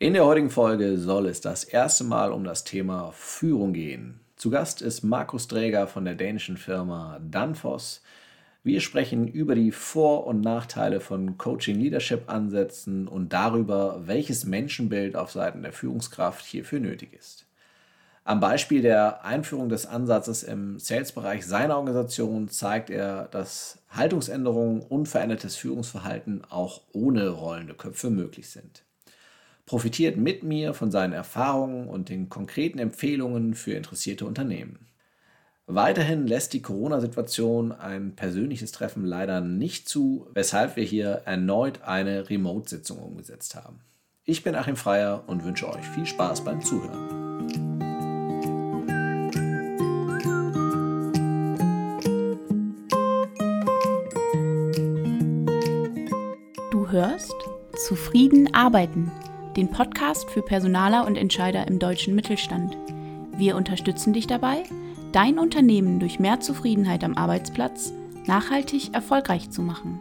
In der heutigen Folge soll es das erste Mal um das Thema Führung gehen. Zu Gast ist Markus Dräger von der dänischen Firma Danfoss. Wir sprechen über die Vor- und Nachteile von Coaching-Leadership-Ansätzen und darüber, welches Menschenbild auf Seiten der Führungskraft hierfür nötig ist. Am Beispiel der Einführung des Ansatzes im Sales-Bereich seiner Organisation zeigt er, dass Haltungsänderungen und verändertes Führungsverhalten auch ohne rollende Köpfe möglich sind profitiert mit mir von seinen Erfahrungen und den konkreten Empfehlungen für interessierte Unternehmen. Weiterhin lässt die Corona-Situation ein persönliches Treffen leider nicht zu, weshalb wir hier erneut eine Remote-Sitzung umgesetzt haben. Ich bin Achim Freier und wünsche euch viel Spaß beim Zuhören. Du hörst Zufrieden arbeiten den Podcast für Personaler und Entscheider im deutschen Mittelstand. Wir unterstützen dich dabei, dein Unternehmen durch mehr Zufriedenheit am Arbeitsplatz nachhaltig erfolgreich zu machen.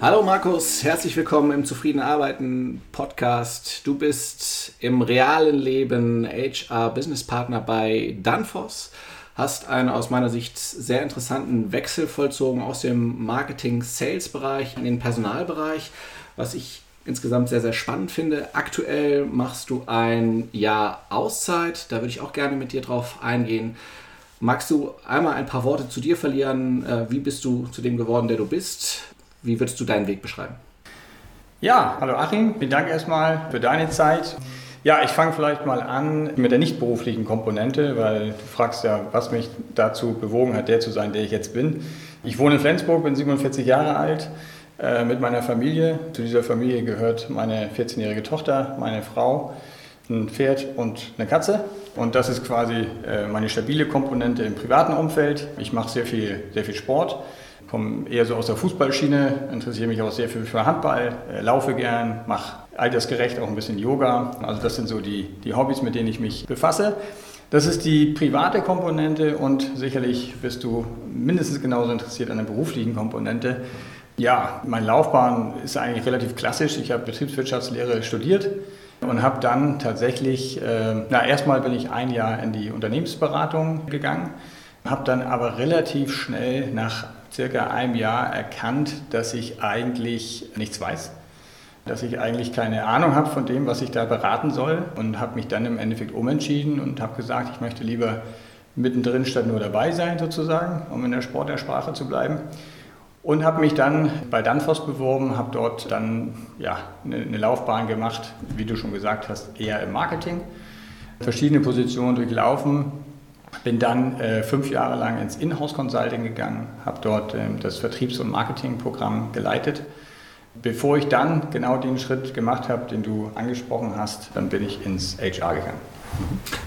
Hallo Markus, herzlich willkommen im Zufrieden Arbeiten Podcast. Du bist im realen Leben HR Business Partner bei Danfoss hast einen aus meiner Sicht sehr interessanten Wechsel vollzogen aus dem Marketing-Sales-Bereich in den Personalbereich, was ich insgesamt sehr, sehr spannend finde. Aktuell machst du ein Jahr Auszeit, da würde ich auch gerne mit dir drauf eingehen. Magst du einmal ein paar Worte zu dir verlieren? Äh, wie bist du zu dem geworden, der du bist? Wie würdest du deinen Weg beschreiben? Ja, hallo Achim, vielen Dank erstmal für deine Zeit. Ja, ich fange vielleicht mal an mit der nicht beruflichen Komponente, weil du fragst ja, was mich dazu bewogen hat, der zu sein, der ich jetzt bin. Ich wohne in Flensburg, bin 47 Jahre alt, äh, mit meiner Familie. Zu dieser Familie gehört meine 14-jährige Tochter, meine Frau, ein Pferd und eine Katze. Und das ist quasi äh, meine stabile Komponente im privaten Umfeld. Ich mache sehr viel, sehr viel Sport komme eher so aus der Fußballschiene, interessiere mich auch sehr viel für Handball, äh, laufe gern, mache altersgerecht auch ein bisschen Yoga. Also das sind so die, die Hobbys, mit denen ich mich befasse. Das ist die private Komponente und sicherlich bist du mindestens genauso interessiert an der beruflichen Komponente. Ja, meine Laufbahn ist eigentlich relativ klassisch. Ich habe Betriebswirtschaftslehre studiert und habe dann tatsächlich, äh, na erstmal bin ich ein Jahr in die Unternehmensberatung gegangen, habe dann aber relativ schnell nach circa einem Jahr erkannt, dass ich eigentlich nichts weiß, dass ich eigentlich keine Ahnung habe von dem, was ich da beraten soll und habe mich dann im Endeffekt umentschieden und habe gesagt, ich möchte lieber mittendrin statt nur dabei sein sozusagen, um in der Sportersprache zu bleiben. Und habe mich dann bei Danfoss beworben, habe dort dann ja, eine, Laufbahn gemacht, wie du schon gesagt hast, eher im Marketing. Verschiedene Positionen durchlaufen, bin dann äh, fünf Jahre lang ins Inhouse-Consulting gegangen, habe dort äh, das Vertriebs- und Marketingprogramm geleitet. Bevor ich dann genau den Schritt gemacht habe, den du angesprochen hast, dann bin ich ins HR gegangen.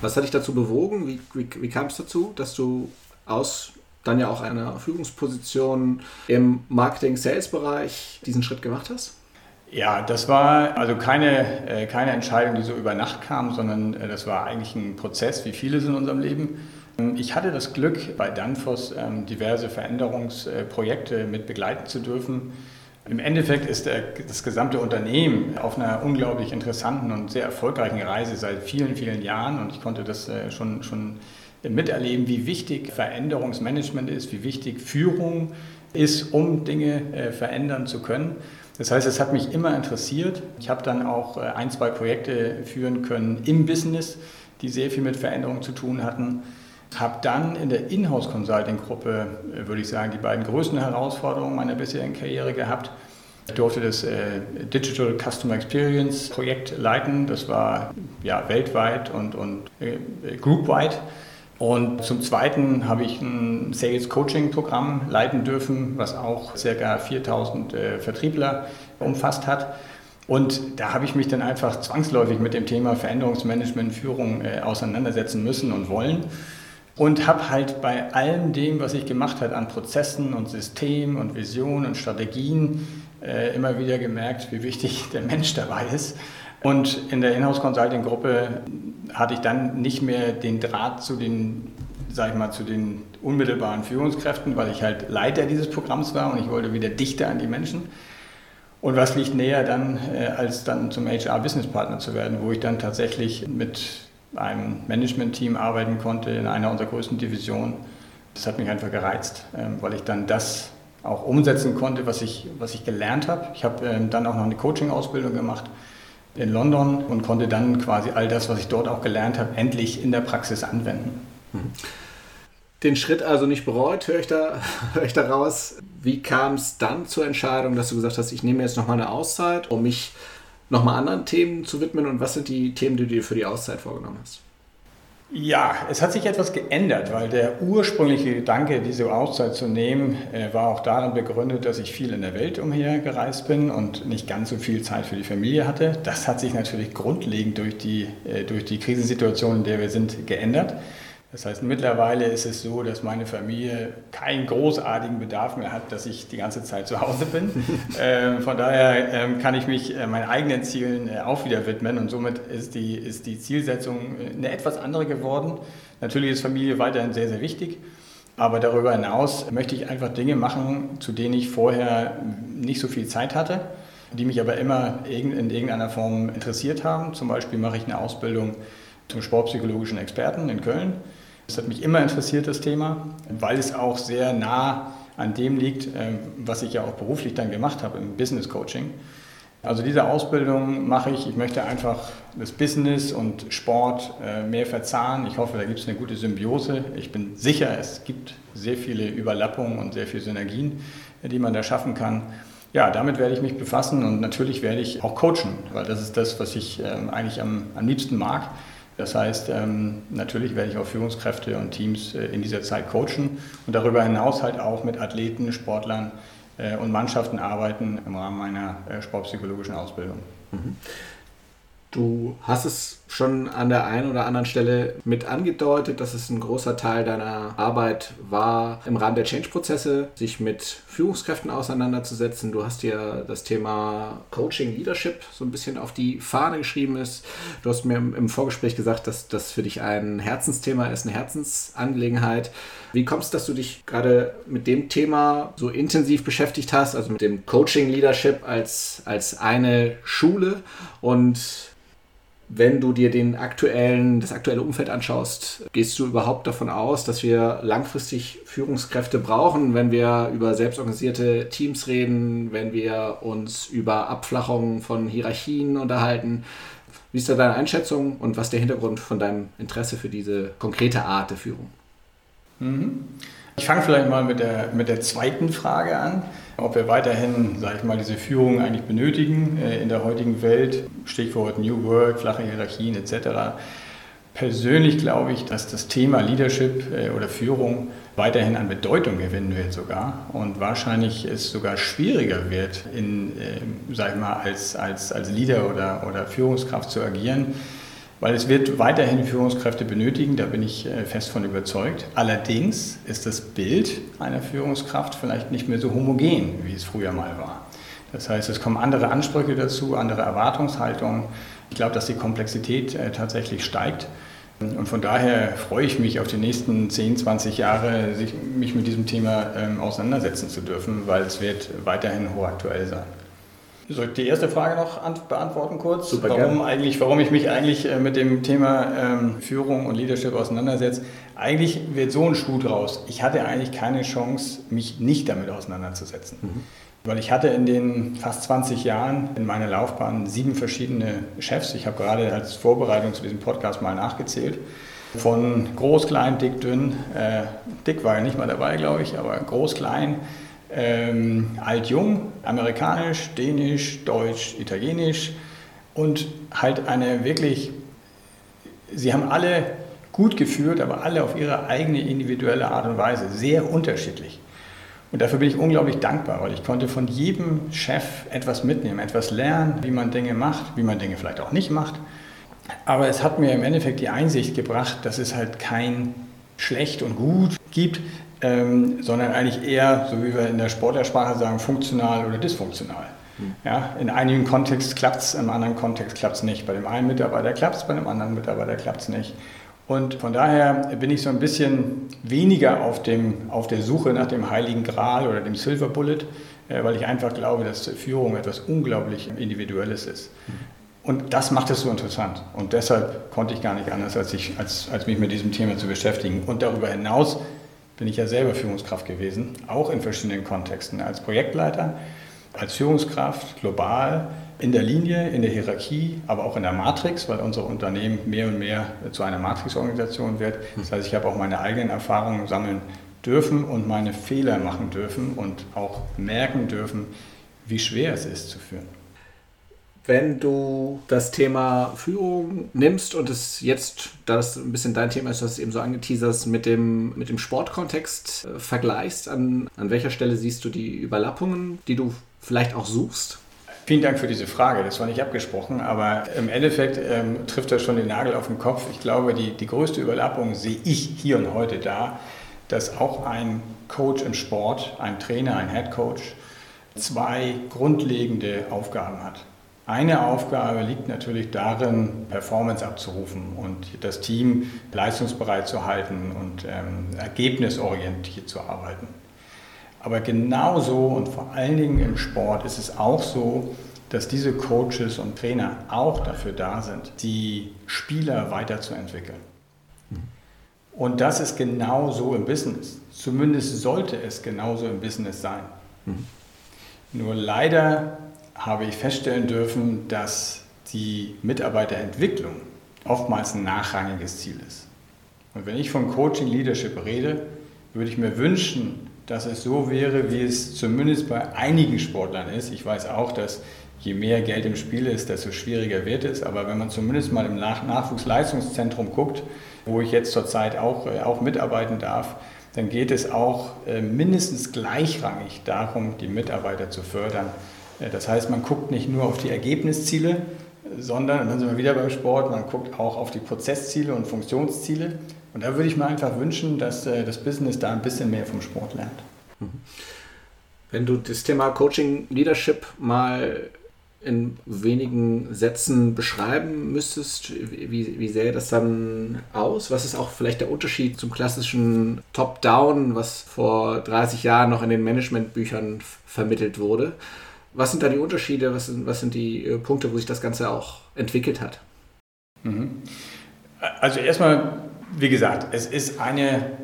Was hat dich dazu bewogen? Wie, wie, wie kam es dazu, dass du aus dann ja auch einer Führungsposition im Marketing-Sales-Bereich diesen Schritt gemacht hast? Ja, das war also keine, äh, keine Entscheidung, die so über Nacht kam, sondern äh, das war eigentlich ein Prozess, wie vieles in unserem Leben. Ähm, ich hatte das Glück, bei Danfoss ähm, diverse Veränderungsprojekte mit begleiten zu dürfen. Im Endeffekt ist das gesamte Unternehmen auf einer unglaublich interessanten und sehr erfolgreichen Reise seit vielen, vielen Jahren und ich konnte das äh, schon, schon miterleben, wie wichtig Veränderungsmanagement ist, wie wichtig Führung ist, um Dinge verändern zu können. Das heißt, es hat mich immer interessiert. Ich habe dann auch äh, ein, zwei Projekte führen können im Business, die sehr viel mit Veränderungen zu tun hatten. Habe dann in der Inhouse-Consulting-Gruppe, äh, würde ich sagen, die beiden größten Herausforderungen meiner bisherigen Karriere gehabt. Ich durfte das äh, Digital Customer Experience Projekt leiten. Das war ja, weltweit und, und äh, groupweit. Und zum Zweiten habe ich ein Sales Coaching Programm leiten dürfen, was auch ca. 4000 äh, Vertriebler umfasst hat. Und da habe ich mich dann einfach zwangsläufig mit dem Thema Veränderungsmanagement, Führung äh, auseinandersetzen müssen und wollen. Und habe halt bei allem dem, was ich gemacht habe an Prozessen und Systemen und Visionen und Strategien, äh, immer wieder gemerkt, wie wichtig der Mensch dabei ist. Und in der Inhouse Consulting Gruppe hatte ich dann nicht mehr den Draht zu den, sag ich mal, zu den unmittelbaren Führungskräften, weil ich halt Leiter dieses Programms war und ich wollte wieder dichter an die Menschen. Und was liegt näher dann, äh, als dann zum HR-Business-Partner zu werden, wo ich dann tatsächlich mit einem Management-Team arbeiten konnte in einer unserer größten Divisionen. Das hat mich einfach gereizt, ähm, weil ich dann das auch umsetzen konnte, was ich, was ich gelernt habe. Ich habe ähm, dann auch noch eine Coaching-Ausbildung gemacht in London und konnte dann quasi all das, was ich dort auch gelernt habe, endlich in der Praxis anwenden. Mhm. Den Schritt also nicht bereut, höre ich da, höre ich da raus. Wie kam es dann zur Entscheidung, dass du gesagt hast, ich nehme jetzt nochmal eine Auszeit, um mich nochmal anderen Themen zu widmen? Und was sind die Themen, die du dir für die Auszeit vorgenommen hast? Ja, es hat sich etwas geändert, weil der ursprüngliche Gedanke, diese Auszeit zu nehmen, äh, war auch daran begründet, dass ich viel in der Welt umhergereist bin und nicht ganz so viel Zeit für die Familie hatte. Das hat sich natürlich grundlegend durch die, äh, durch die Krisensituation, in der wir sind, geändert. Das heißt, mittlerweile ist es so, dass meine Familie keinen großartigen Bedarf mehr hat, dass ich die ganze Zeit zu Hause bin. ähm, von daher ähm, kann ich mich äh, meinen eigenen Zielen äh, auch wieder widmen und somit ist die, ist die Zielsetzung äh, eine etwas andere geworden. Natürlich ist Familie weiterhin sehr, sehr wichtig, aber darüber hinaus möchte ich einfach Dinge machen, zu denen ich vorher nicht so viel Zeit hatte, die mich aber immer in irgendeiner Form interessiert haben. Zum Beispiel mache ich eine Ausbildung zum sportpsychologischen Experten in Köln. Das hat mich immer interessiert, das Thema, weil es auch sehr nah an dem liegt, ähm, was ich ja auch beruflich dann gemacht habe im Business Coaching. Also diese Ausbildung mache ich. Ich möchte einfach das Business und Sport äh, mehr verzahnen. Ich hoffe, da gibt es eine gute Symbiose. Ich bin sicher, es gibt sehr viele Überlappungen und sehr viele Synergien, die man da schaffen kann. Ja, damit werde ich mich befassen und natürlich werde ich auch coachen, weil das ist das, was ich ähm, eigentlich am, am liebsten mag. Das heißt, ähm, natürlich werde ich auch Führungskräfte und Teams äh, in dieser Zeit coachen und darüber hinaus halt auch mit Athleten, Sportlern äh, und Mannschaften arbeiten im Rahmen meiner äh, sportpsychologischen Ausbildung. Du hast es schon an der einen oder anderen Stelle mit angedeutet, dass es ein großer Teil deiner Arbeit war, im Rahmen der Change-Prozesse sich mit Führungskräften auseinanderzusetzen. Du hast dir das Thema Coaching Leadership so ein bisschen auf die Fahne geschrieben ist. Du hast mir im Vorgespräch gesagt, dass das für dich ein Herzensthema ist, eine Herzensangelegenheit. Wie kommst du, dass du dich gerade mit dem Thema so intensiv beschäftigt hast, also mit dem Coaching Leadership als, als eine Schule und wenn du dir den aktuellen, das aktuelle Umfeld anschaust, gehst du überhaupt davon aus, dass wir langfristig Führungskräfte brauchen, wenn wir über selbstorganisierte Teams reden, wenn wir uns über Abflachung von Hierarchien unterhalten? Wie ist da deine Einschätzung und was ist der Hintergrund von deinem Interesse für diese konkrete Art der Führung? Mhm. Ich fange vielleicht mal mit der, mit der zweiten Frage an, ob wir weiterhin, sage ich mal, diese Führung eigentlich benötigen äh, in der heutigen Welt, Stichwort New Work, flache Hierarchien etc. Persönlich glaube ich, dass das Thema Leadership äh, oder Führung weiterhin an Bedeutung gewinnen wird sogar und wahrscheinlich es sogar schwieriger wird, in, äh, sag ich mal, als, als, als Leader oder, oder Führungskraft zu agieren weil es wird weiterhin Führungskräfte benötigen, da bin ich äh, fest von überzeugt. Allerdings ist das Bild einer Führungskraft vielleicht nicht mehr so homogen, wie es früher mal war. Das heißt, es kommen andere Ansprüche dazu, andere Erwartungshaltungen. Ich glaube, dass die Komplexität äh, tatsächlich steigt. Und von daher freue ich mich auf die nächsten 10, 20 Jahre, mich mit diesem Thema ähm, auseinandersetzen zu dürfen, weil es wird weiterhin hochaktuell sein. Soll ich die erste Frage noch beantworten kurz? Super warum, eigentlich, warum ich mich eigentlich äh, mit dem Thema ähm, Führung und Leadership auseinandersetze? Eigentlich wird so ein Schuh draus. Ich hatte eigentlich keine Chance, mich nicht damit auseinanderzusetzen. Mhm. Weil ich hatte in den fast 20 Jahren in meiner Laufbahn sieben verschiedene Chefs. Ich habe gerade als Vorbereitung zu diesem Podcast mal nachgezählt. Von groß, klein, dick, dünn. Äh, dick war ja nicht mal dabei, glaube ich, aber groß, klein ähm, alt-jung, amerikanisch, dänisch, deutsch, italienisch und halt eine wirklich, sie haben alle gut geführt, aber alle auf ihre eigene individuelle Art und Weise, sehr unterschiedlich. Und dafür bin ich unglaublich dankbar, weil ich konnte von jedem Chef etwas mitnehmen, etwas lernen, wie man Dinge macht, wie man Dinge vielleicht auch nicht macht. Aber es hat mir im Endeffekt die Einsicht gebracht, dass es halt kein schlecht und gut gibt, ähm, sondern eigentlich eher, so wie wir in der Sportlersprache sagen, funktional oder dysfunktional. Hm. Ja, in einigen Kontexten klappt es, im anderen Kontext klappt es nicht. Bei dem einen Mitarbeiter klappt es, bei dem anderen Mitarbeiter klappt es nicht. Und von daher bin ich so ein bisschen weniger auf, dem, auf der Suche nach dem heiligen Gral oder dem Silver Bullet, äh, weil ich einfach glaube, dass Führung etwas unglaublich Individuelles ist. Und das macht es so interessant. Und deshalb konnte ich gar nicht anders, als, ich, als, als mich mit diesem Thema zu beschäftigen. Und darüber hinaus bin ich ja selber Führungskraft gewesen, auch in verschiedenen Kontexten. Als Projektleiter, als Führungskraft, global, in der Linie, in der Hierarchie, aber auch in der Matrix, weil unser Unternehmen mehr und mehr zu einer Matrix-Organisation wird. Das heißt, ich habe auch meine eigenen Erfahrungen sammeln dürfen und meine Fehler machen dürfen und auch merken dürfen, wie schwer es ist zu führen. Wenn du das Thema Führung nimmst und es jetzt, da das ein bisschen dein Thema ist, es eben so angeteasert, mit dem, mit dem Sportkontext äh, vergleichst, an, an welcher Stelle siehst du die Überlappungen, die du vielleicht auch suchst? Vielen Dank für diese Frage. Das war nicht abgesprochen, aber im Endeffekt ähm, trifft das schon den Nagel auf den Kopf. Ich glaube, die, die größte Überlappung sehe ich hier und heute da, dass auch ein Coach im Sport, ein Trainer, ein Head Coach, zwei grundlegende Aufgaben hat. Eine Aufgabe liegt natürlich darin, Performance abzurufen und das Team leistungsbereit zu halten und ähm, ergebnisorientiert zu arbeiten. Aber genauso und vor allen Dingen im Sport ist es auch so, dass diese Coaches und Trainer auch dafür da sind, die Spieler weiterzuentwickeln. Und das ist genauso im Business. Zumindest sollte es genauso im Business sein. Mhm. Nur leider habe ich feststellen dürfen, dass die Mitarbeiterentwicklung oftmals ein nachrangiges Ziel ist. Und wenn ich von Coaching Leadership rede, würde ich mir wünschen, dass es so wäre, wie es zumindest bei einigen Sportlern ist. Ich weiß auch, dass je mehr Geld im Spiel ist, desto schwieriger wird es. Aber wenn man zumindest mal im Nach Nachwuchsleistungszentrum guckt, wo ich jetzt zurzeit auch, äh, auch mitarbeiten darf, dann geht es auch äh, mindestens gleichrangig darum, die Mitarbeiter zu fördern. Das heißt, man guckt nicht nur auf die Ergebnisziele, sondern, und dann sind wir wieder beim Sport, man guckt auch auf die Prozessziele und Funktionsziele und da würde ich mir einfach wünschen, dass äh, das Business da ein bisschen mehr vom Sport lernt. Mhm. Wenn du das Thema Coaching Leadership mal in wenigen Sätzen beschreiben müsstest, wie, wie sähe das dann aus? Was ist auch vielleicht der Unterschied zum klassischen Top-Down, was vor 30 Jahren noch in den Managementbüchern vermittelt wurde? Was sind da die Unterschiede? Was sind, was sind die äh, Punkte, wo sich das Ganze auch entwickelt hat? Mhm. Also erstmal wie gesagt, es ist eine,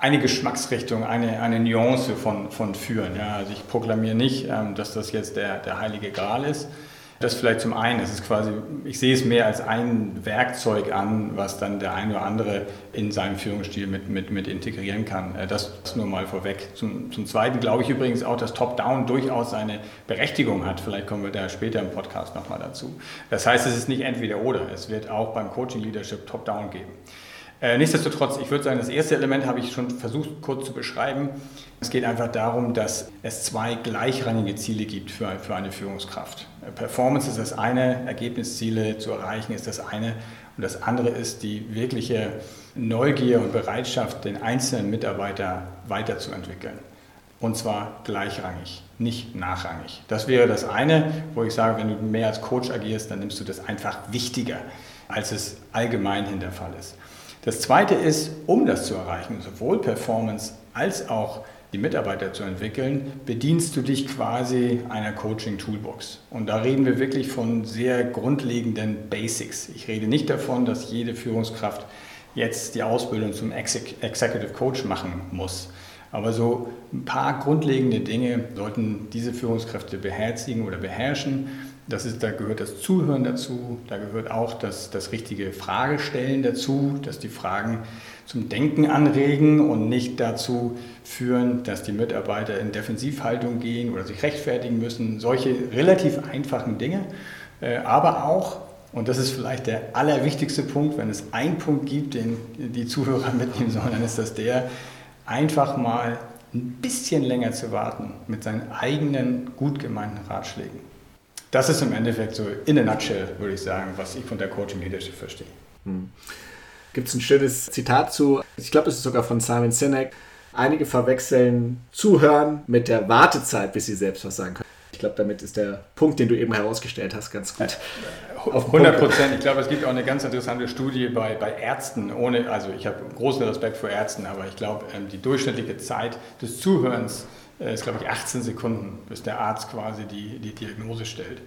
eine Geschmacksrichtung, eine, eine Nuance von, von Führen. Ja. Also ich proklamiere nicht, ähm, dass das jetzt der, der heilige Gral ist. Das vielleicht zum einen, es ist quasi, ich sehe es mehr als ein Werkzeug an, was dann der eine oder andere in seinem Führungsstil mit, mit, mit integrieren kann. Äh, das nur mal vorweg. Zum, zum Zweiten glaube ich übrigens auch, dass Top-Down durchaus seine Berechtigung hat. Vielleicht kommen wir da später im Podcast nochmal dazu. Das heißt, es ist nicht entweder oder. Es wird auch beim Coaching Leadership Top-Down geben. Äh, nichtsdestotrotz, ich würde sagen, das erste Element habe ich schon versucht kurz zu beschreiben. Es geht einfach darum, dass es zwei gleichrangige Ziele gibt für, für eine Führungskraft. Performance ist das eine, Ergebnisziele zu erreichen ist das eine und das andere ist die wirkliche Neugier und Bereitschaft, den einzelnen Mitarbeiter weiterzuentwickeln. Und zwar gleichrangig, nicht nachrangig. Das wäre das eine, wo ich sage, wenn du mehr als Coach agierst, dann nimmst du das einfach wichtiger, als es allgemein der Fall ist. Das Zweite ist, um das zu erreichen, sowohl Performance als auch die Mitarbeiter zu entwickeln, bedienst du dich quasi einer Coaching-Toolbox. Und da reden wir wirklich von sehr grundlegenden Basics. Ich rede nicht davon, dass jede Führungskraft jetzt die Ausbildung zum Executive Coach machen muss. Aber so ein paar grundlegende Dinge sollten diese Führungskräfte beherzigen oder beherrschen das ist, da gehört das Zuhören dazu, da gehört auch das, das richtige Fragestellen dazu, dass die Fragen zum Denken anregen und nicht dazu führen, dass die Mitarbeiter in Defensivhaltung gehen oder sich rechtfertigen müssen. Solche relativ einfachen Dinge, äh, aber auch, und das ist vielleicht der allerwichtigste Punkt, wenn es einen Punkt gibt, den die Zuhörer mitnehmen sollen, dann ist das der, einfach mal ein bisschen länger zu warten mit seinen eigenen gut gemeinten Ratschlägen. Das ist im Endeffekt so in a nutshell, würde ich sagen, was ich von der Coaching Leadership verstehe. Hm. Gibt es ein schönes Zitat zu, ich glaube, es ist sogar von Simon Sinek. Einige verwechseln Zuhören mit der Wartezeit, bis sie selbst was sagen können. Ich glaube, damit ist der Punkt, den du eben herausgestellt hast, ganz gut. Auf 100 Prozent. Ich glaube, es gibt auch eine ganz interessante Studie bei, bei Ärzten. Ohne, also ich habe großen Respekt vor Ärzten, aber ich glaube, ähm, die durchschnittliche Zeit des Zuhörens ist, glaube ich, 18 Sekunden, bis der Arzt quasi die, die Diagnose stellt.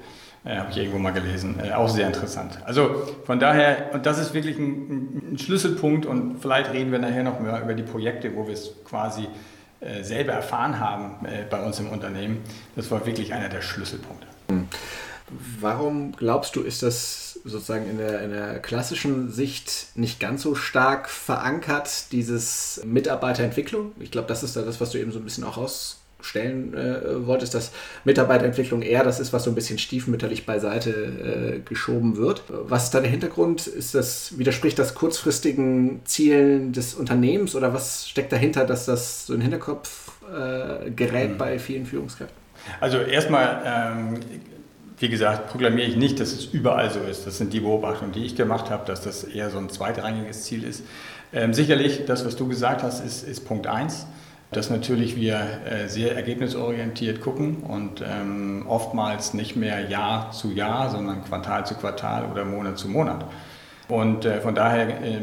Äh, Habe ich irgendwo mal gelesen. Äh, auch sehr interessant. Also von daher, und das ist wirklich ein, ein, Schlüsselpunkt und vielleicht reden wir nachher noch mehr über die Projekte, wo wir es quasi äh, selber erfahren haben äh, bei uns im Unternehmen. Das war wirklich einer der Schlüsselpunkte. Warum glaubst du, ist das sozusagen in der, in der klassischen Sicht nicht ganz so stark verankert, dieses Mitarbeiterentwicklung? Ich glaube, das ist da das, was du eben so ein bisschen auch raus stellen äh, wolltest, dass Mitarbeiterentwicklung eher das ist, was so ein bisschen stiefmütterlich beiseite äh, geschoben wird. Was ist da der Hintergrund? Ist das, widerspricht das kurzfristigen Zielen des Unternehmens oder was steckt dahinter, dass das so in den Hinterkopf äh, gerät mhm. bei vielen Führungskräften? Also erstmal, ähm, wie gesagt, proklamiere ich nicht, dass es überall so ist. Das sind die Beobachtungen, die ich gemacht habe, dass das eher so ein zweitrangiges Ziel ist. Ähm, sicherlich, das, was du gesagt hast, ist, ist Punkt 1 dass natürlich wir äh, sehr ergebnisorientiert gucken und ähm, oftmals nicht mehr Jahr zu Jahr, sondern Quartal zu Quartal oder Monat zu Monat. Und äh, von daher äh,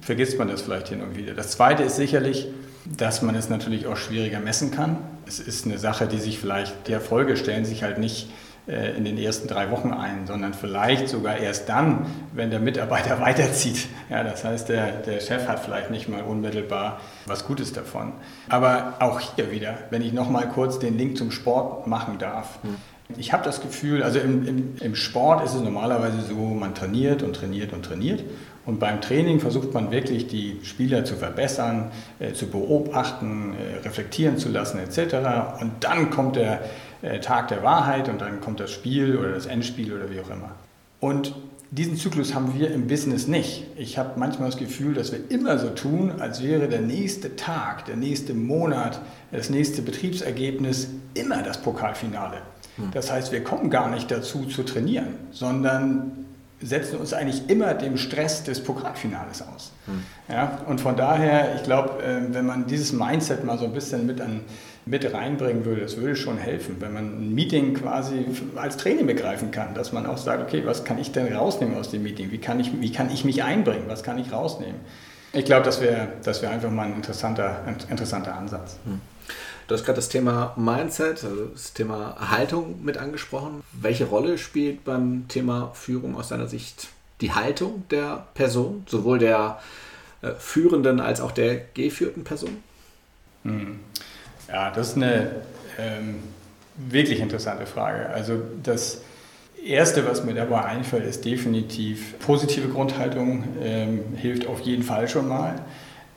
vergisst man das vielleicht hin und wieder. Das Zweite ist sicherlich, dass man es natürlich auch schwieriger messen kann. Es ist eine Sache, die sich vielleicht, die Erfolge stellen sich halt nicht in den ersten drei Wochen ein, sondern vielleicht sogar erst dann, wenn der Mitarbeiter weiterzieht. Ja, das heißt, der, der Chef hat vielleicht nicht mal unmittelbar was Gutes davon. Aber auch hier wieder, wenn ich noch mal kurz den Link zum Sport machen darf. Hm. Ich habe das Gefühl, also im, im, im Sport ist es normalerweise so, man trainiert und trainiert und trainiert. Und beim Training versucht man wirklich, die Spieler zu verbessern, äh, zu beobachten, äh, reflektieren zu lassen etc. Und dann kommt der äh, Tag der Wahrheit und dann kommt das Spiel oder das Endspiel oder wie auch immer. Und diesen Zyklus haben wir im Business nicht. Ich habe manchmal das Gefühl, dass wir immer so tun, als wäre der nächste Tag, der nächste Monat, das nächste Betriebsergebnis immer das Pokalfinale. Hm. Das heißt, wir kommen gar nicht dazu zu trainieren, sondern setzen uns eigentlich immer dem Stress des Pokalfinales aus. Hm. Ja, und von daher, ich glaube, äh, wenn man dieses Mindset mal so ein bisschen mit an mit reinbringen würde. Das würde schon helfen, wenn man ein Meeting quasi als Training begreifen kann, dass man auch sagt, okay, was kann ich denn rausnehmen aus dem Meeting? Wie kann ich, wie kann ich mich einbringen? Was kann ich rausnehmen? Ich glaube, das wäre das wär einfach mal ein interessanter, ein interessanter Ansatz. Hm. Du hast gerade das Thema Mindset, also das Thema Haltung mit angesprochen. Welche Rolle spielt beim Thema Führung aus deiner Sicht die Haltung der Person, sowohl der äh, führenden als auch der geführten Person? Hm. Ja, das ist eine ähm, wirklich interessante Frage. Also das Erste, was mir dabei einfällt, ist definitiv positive Grundhaltung, ähm, hilft auf jeden Fall schon mal.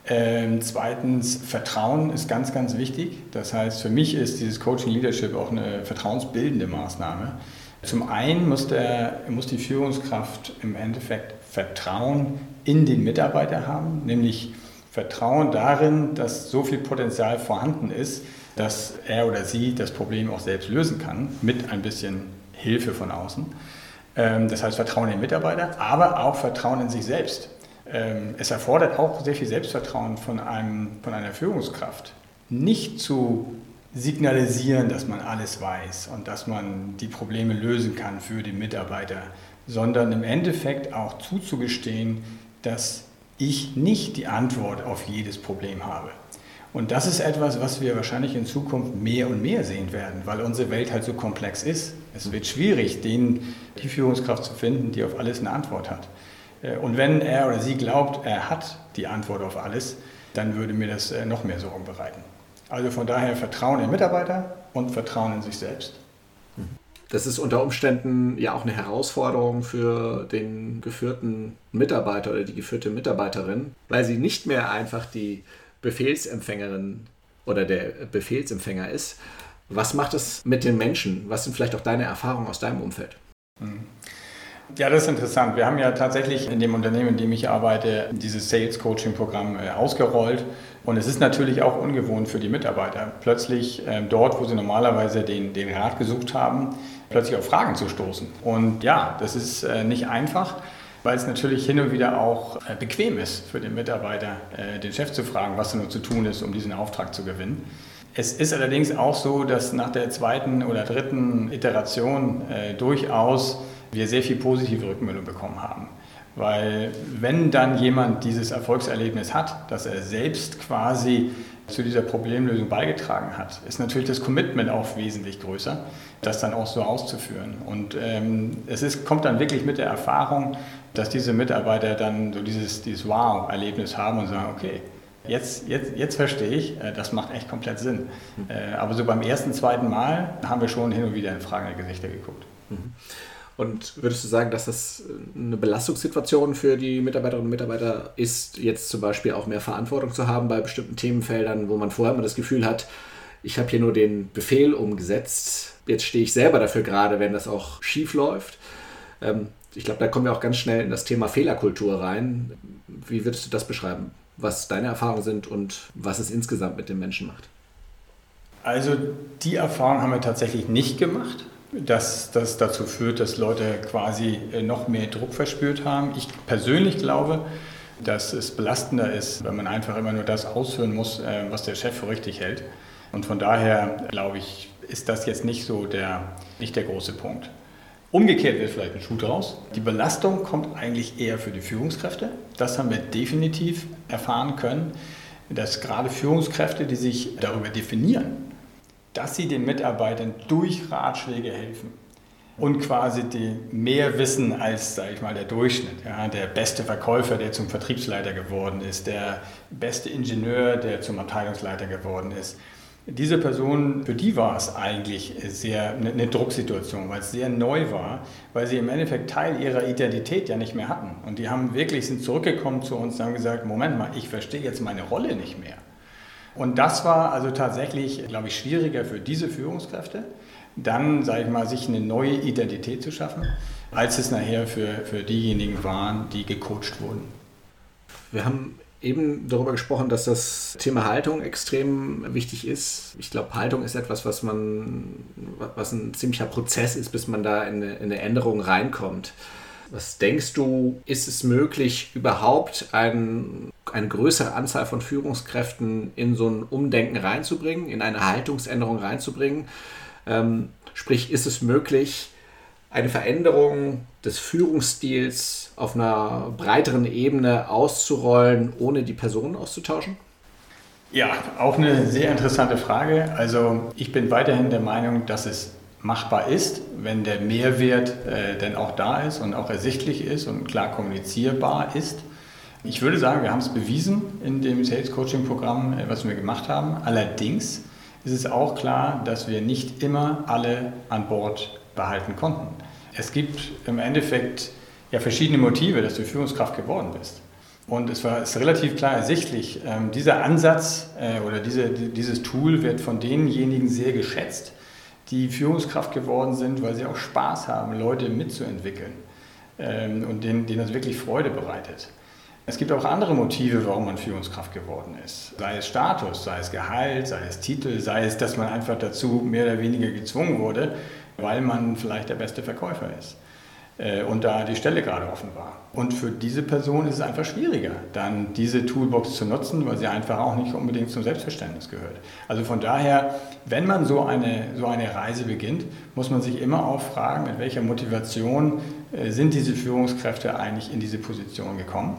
Ähm, zweitens, Vertrauen ist ganz, ganz wichtig. Das heißt, für mich ist dieses Coaching Leadership auch eine vertrauensbildende Maßnahme. Zum einen muss, der, muss die Führungskraft im Endeffekt Vertrauen in den Mitarbeiter haben, nämlich Vertrauen darin, dass so viel Potenzial vorhanden ist, dass er oder sie das Problem auch selbst lösen kann, mit ein bisschen Hilfe von außen. Ähm, das heißt Vertrauen in den Mitarbeiter, aber auch Vertrauen in sich selbst. Ähm, es erfordert auch sehr viel Selbstvertrauen von, einem, von einer Führungskraft. Nicht zu signalisieren, dass man alles weiß und dass man die Probleme lösen kann für den Mitarbeiter, sondern im Endeffekt auch zuzugestehen, dass ich nicht die Antwort auf jedes Problem habe. Und das ist etwas, was wir wahrscheinlich in Zukunft mehr und mehr sehen werden, weil unsere Welt halt so komplex ist. Es wird schwierig, den, die Führungskraft zu finden, die auf alles eine Antwort hat. Äh, und wenn er oder sie glaubt, er hat die Antwort auf alles, dann würde mir das äh, noch mehr Sorgen bereiten. Also von daher Vertrauen in Mitarbeiter und Vertrauen in sich selbst. Das ist unter Umständen ja auch eine Herausforderung für den geführten Mitarbeiter oder die geführte Mitarbeiterin, weil sie nicht mehr einfach die Befehlsempfängerin oder der Befehlsempfänger ist. Was macht es mit den Menschen? Was sind vielleicht auch deine Erfahrungen aus deinem Umfeld? Hm. Ja, das ist interessant. Wir haben ja tatsächlich in dem Unternehmen, in dem ich arbeite, dieses Sales Coaching Programm äh, ausgerollt. Und es ist natürlich auch ungewohnt für die Mitarbeiter, plötzlich ähm, dort, wo sie normalerweise den, den Rat gesucht haben, plötzlich auf Fragen zu stoßen. Und ja, das ist äh, nicht einfach, weil es natürlich hin und wieder auch äh, bequem ist für den Mitarbeiter, äh, den Chef zu fragen, was nur zu tun ist, um diesen Auftrag zu gewinnen. Es ist allerdings auch so, dass nach der zweiten oder dritten Iteration durchaus wir sehr viel positive Rückmeldung bekommen haben. Weil wenn dann jemand dieses Erfolgserlebnis hat, dass er selbst quasi zu dieser Problemlösung beigetragen hat, ist natürlich das Commitment auch wesentlich größer, das dann auch so auszuführen. Und ähm, es ist, kommt dann wirklich mit der Erfahrung, dass diese Mitarbeiter dann so dieses, dieses Wow-Erlebnis haben und sagen, okay, jetzt, jetzt, jetzt verstehe ich, äh, das macht echt komplett Sinn. Mhm. Äh, aber so beim ersten, zweiten Mal haben wir schon hin und wieder in fragende Gesichter geguckt. Und würdest du sagen, dass das eine Belastungssituation für die Mitarbeiterinnen und Mitarbeiter ist, jetzt zum Beispiel auch mehr Verantwortung zu haben bei bestimmten Themenfeldern, wo man vorher immer das Gefühl hat, ich habe hier nur den Befehl umgesetzt, jetzt stehe ich selber dafür gerade, wenn das auch schief läuft. Ähm, ich glaube, da kommen wir auch ganz schnell in das Thema Fehlerkultur rein. Wie würdest du das beschreiben, was deine Erfahrungen sind und was es insgesamt mit den Menschen macht? Also die Erfahrung haben wir tatsächlich nicht gemacht dass das dazu führt, dass Leute quasi äh, noch mehr Druck verspürt haben. Ich persönlich glaube, dass es belastender ist, wenn man einfach immer nur das ausführen muss, äh, was der Chef für richtig hält. Und von daher glaube ich, ist das jetzt nicht so der, nicht der große Punkt. Umgekehrt wird vielleicht ein Schuh draus. Die Belastung kommt eigentlich eher für die Führungskräfte. Das haben wir definitiv erfahren können, dass gerade Führungskräfte, die sich darüber definieren, dass sie den Mitarbeitern durch Ratschläge helfen und quasi die mehr wissen als, sage ich mal, der Durchschnitt. Ja, der beste Verkäufer, der zum Vertriebsleiter geworden ist, der beste Ingenieur, der zum Abteilungsleiter geworden ist. Diese Person, für die war es eigentlich sehr eine Drucksituation, weil es sehr neu war, weil sie im Endeffekt Teil ihrer Identität ja nicht mehr hatten. Und die haben wirklich, sind zurückgekommen zu uns und haben gesagt, Moment mal, ich verstehe jetzt meine Rolle nicht mehr. Und das war also tatsächlich, glaube ich, schwieriger für diese Führungskräfte, dann, sage ich mal, sich eine neue Identität zu schaffen, als es nachher für, für diejenigen waren, die gecoacht wurden. Wir haben eben darüber gesprochen, dass das Thema Haltung extrem wichtig ist. Ich glaube, Haltung ist etwas, was man, was ein ziemlicher Prozess ist, bis man da in eine, in eine Änderung reinkommt. Was denkst du, ist es möglich, überhaupt ein, eine größere Anzahl von Führungskräften in so ein Umdenken reinzubringen, in eine Haltungsänderung reinzubringen? Ähm, sprich, ist es möglich, eine Veränderung des Führungsstils auf einer breiteren Ebene auszurollen, ohne die Personen auszutauschen? Ja, auch eine sehr interessante Frage. Also ich bin weiterhin der Meinung, dass es machbar ist, wenn der Mehrwert äh, denn auch da ist und auch ersichtlich ist und klar kommunizierbar ist. Ich würde sagen, wir haben es bewiesen in dem Sales Coaching Programm, äh, was wir gemacht haben. Allerdings ist es auch klar, dass wir nicht immer alle an Bord behalten konnten. Es gibt im Endeffekt ja verschiedene Motive, dass du Führungskraft geworden bist. Und es war ist relativ klar ersichtlich, ähm, dieser Ansatz äh, oder diese, dieses Tool wird von denjenigen sehr geschätzt, die Führungskraft geworden sind, weil sie auch Spaß haben, Leute mitzuentwickeln ähm, und denen, denen das wirklich Freude bereitet. Es gibt auch andere Motive, warum man Führungskraft geworden ist. Sei es Status, sei es Gehalt, sei es Titel, sei es, dass man einfach dazu mehr oder weniger gezwungen wurde, weil man vielleicht der beste Verkäufer ist. Äh, und da die Stelle gerade offen war. Und für diese Person ist es einfach schwieriger, dann diese Toolbox zu nutzen, weil sie einfach auch nicht unbedingt zum Selbstverständnis gehört. Also von daher, wenn man so eine, so eine Reise beginnt, muss man sich immer auch fragen, mit welcher Motivation äh, sind diese Führungskräfte eigentlich in diese Position gekommen.